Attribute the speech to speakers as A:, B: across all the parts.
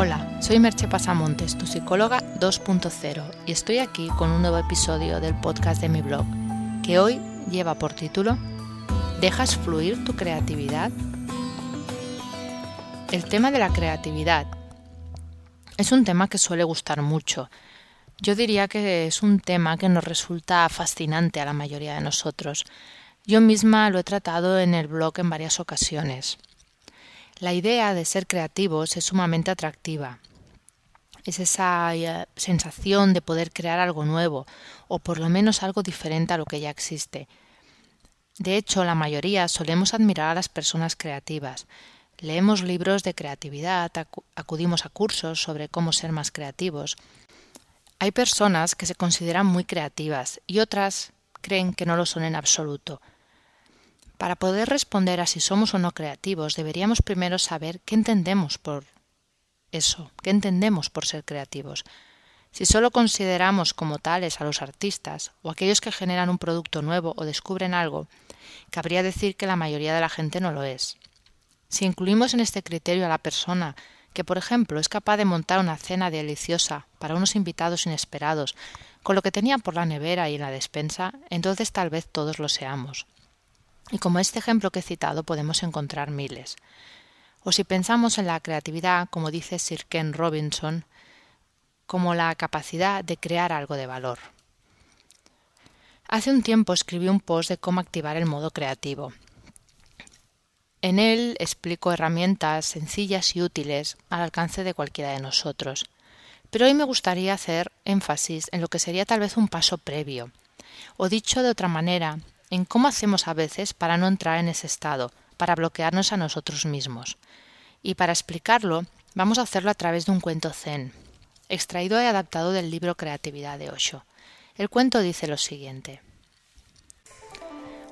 A: Hola, soy Merche Pasamontes, tu psicóloga 2.0, y estoy aquí con un nuevo episodio del podcast de mi blog, que hoy lleva por título ¿Dejas fluir tu creatividad? El tema de la creatividad es un tema que suele gustar mucho. Yo diría que es un tema que nos resulta fascinante a la mayoría de nosotros. Yo misma lo he tratado en el blog en varias ocasiones. La idea de ser creativos es sumamente atractiva. Es esa eh, sensación de poder crear algo nuevo o por lo menos algo diferente a lo que ya existe. De hecho, la mayoría solemos admirar a las personas creativas. Leemos libros de creatividad, acudimos a cursos sobre cómo ser más creativos. Hay personas que se consideran muy creativas y otras creen que no lo son en absoluto. Para poder responder a si somos o no creativos, deberíamos primero saber qué entendemos por eso, qué entendemos por ser creativos. Si solo consideramos como tales a los artistas o aquellos que generan un producto nuevo o descubren algo, cabría decir que la mayoría de la gente no lo es. Si incluimos en este criterio a la persona que, por ejemplo, es capaz de montar una cena deliciosa para unos invitados inesperados con lo que tenía por la nevera y la despensa, entonces tal vez todos lo seamos. Y como este ejemplo que he citado podemos encontrar miles. O si pensamos en la creatividad, como dice Sir Ken Robinson, como la capacidad de crear algo de valor. Hace un tiempo escribí un post de cómo activar el modo creativo. En él explico herramientas sencillas y útiles al alcance de cualquiera de nosotros. Pero hoy me gustaría hacer énfasis en lo que sería tal vez un paso previo, o dicho de otra manera, en cómo hacemos a veces para no entrar en ese estado, para bloquearnos a nosotros mismos. Y para explicarlo, vamos a hacerlo a través de un cuento zen, extraído y adaptado del libro Creatividad de Osho. El cuento dice lo siguiente.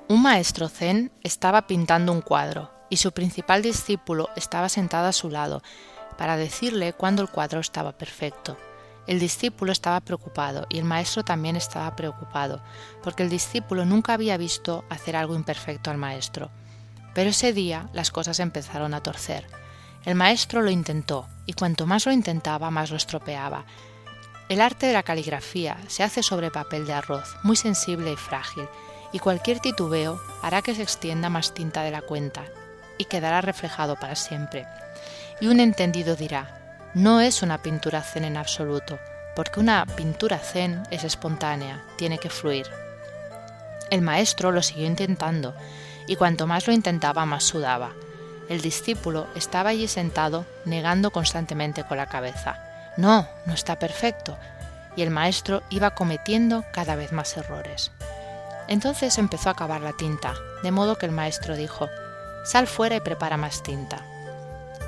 A: Un maestro zen estaba pintando un cuadro y su principal discípulo estaba sentado a su lado para decirle cuándo el cuadro estaba perfecto. El discípulo estaba preocupado y el maestro también estaba preocupado, porque el discípulo nunca había visto hacer algo imperfecto al maestro. Pero ese día las cosas empezaron a torcer. El maestro lo intentó, y cuanto más lo intentaba, más lo estropeaba. El arte de la caligrafía se hace sobre papel de arroz, muy sensible y frágil, y cualquier titubeo hará que se extienda más tinta de la cuenta, y quedará reflejado para siempre. Y un entendido dirá, no es una pintura zen en absoluto, porque una pintura zen es espontánea, tiene que fluir. El maestro lo siguió intentando, y cuanto más lo intentaba, más sudaba. El discípulo estaba allí sentado, negando constantemente con la cabeza. No, no está perfecto. Y el maestro iba cometiendo cada vez más errores. Entonces empezó a acabar la tinta, de modo que el maestro dijo, Sal fuera y prepara más tinta.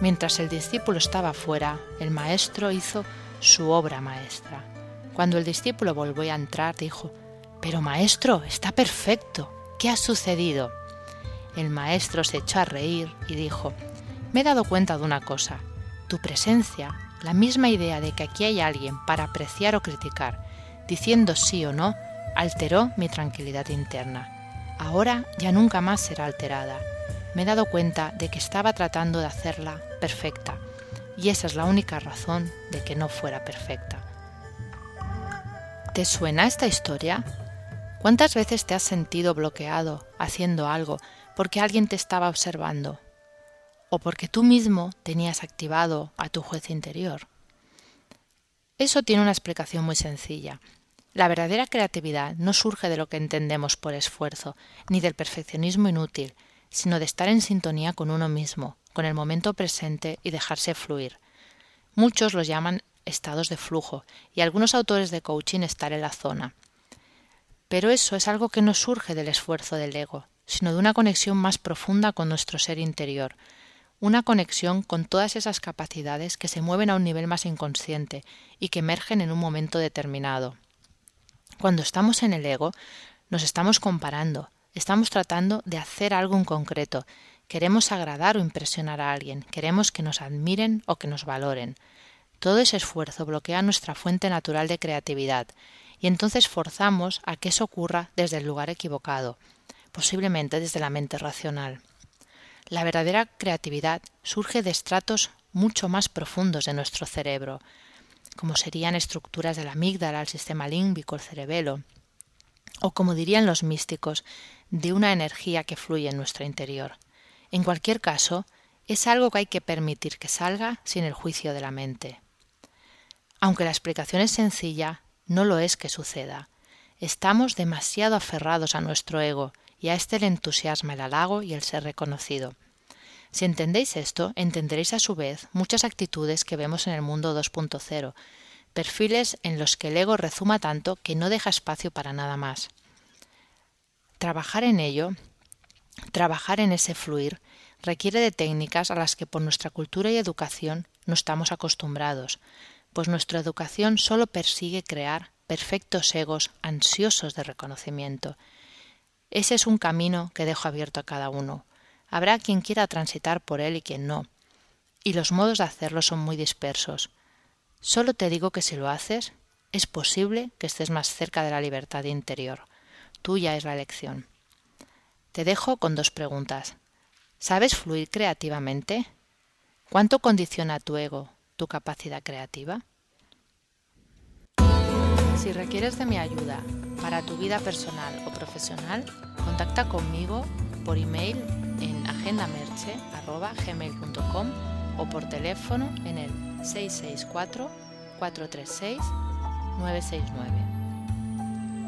A: Mientras el discípulo estaba fuera, el maestro hizo su obra maestra. Cuando el discípulo volvió a entrar, dijo, Pero maestro, está perfecto. ¿Qué ha sucedido? El maestro se echó a reír y dijo, Me he dado cuenta de una cosa. Tu presencia, la misma idea de que aquí hay alguien para apreciar o criticar, diciendo sí o no, alteró mi tranquilidad interna. Ahora ya nunca más será alterada me he dado cuenta de que estaba tratando de hacerla perfecta, y esa es la única razón de que no fuera perfecta. ¿Te suena esta historia? ¿Cuántas veces te has sentido bloqueado haciendo algo porque alguien te estaba observando? ¿O porque tú mismo tenías activado a tu juez interior? Eso tiene una explicación muy sencilla. La verdadera creatividad no surge de lo que entendemos por esfuerzo, ni del perfeccionismo inútil, sino de estar en sintonía con uno mismo, con el momento presente y dejarse fluir. Muchos los llaman estados de flujo y algunos autores de coaching estar en la zona. Pero eso es algo que no surge del esfuerzo del ego, sino de una conexión más profunda con nuestro ser interior, una conexión con todas esas capacidades que se mueven a un nivel más inconsciente y que emergen en un momento determinado. Cuando estamos en el ego, nos estamos comparando, Estamos tratando de hacer algo en concreto. Queremos agradar o impresionar a alguien. Queremos que nos admiren o que nos valoren. Todo ese esfuerzo bloquea nuestra fuente natural de creatividad y entonces forzamos a que eso ocurra desde el lugar equivocado, posiblemente desde la mente racional. La verdadera creatividad surge de estratos mucho más profundos de nuestro cerebro, como serían estructuras de la amígdala, el sistema límbico, el cerebelo, o como dirían los místicos, de una energía que fluye en nuestro interior. En cualquier caso, es algo que hay que permitir que salga sin el juicio de la mente. Aunque la explicación es sencilla, no lo es que suceda. Estamos demasiado aferrados a nuestro ego y a este le entusiasma el halago y el ser reconocido. Si entendéis esto, entenderéis a su vez muchas actitudes que vemos en el mundo 2.0, perfiles en los que el ego rezuma tanto que no deja espacio para nada más. Trabajar en ello, trabajar en ese fluir, requiere de técnicas a las que por nuestra cultura y educación no estamos acostumbrados, pues nuestra educación solo persigue crear perfectos egos ansiosos de reconocimiento. Ese es un camino que dejo abierto a cada uno. Habrá quien quiera transitar por él y quien no. Y los modos de hacerlo son muy dispersos. Solo te digo que si lo haces, es posible que estés más cerca de la libertad interior. Tuya es la elección. Te dejo con dos preguntas. ¿Sabes fluir creativamente? ¿Cuánto condiciona tu ego tu capacidad creativa? Si requieres de mi ayuda para tu vida personal o profesional, contacta conmigo por email en agendamerche.gmail.com o por teléfono en el 664-436-969.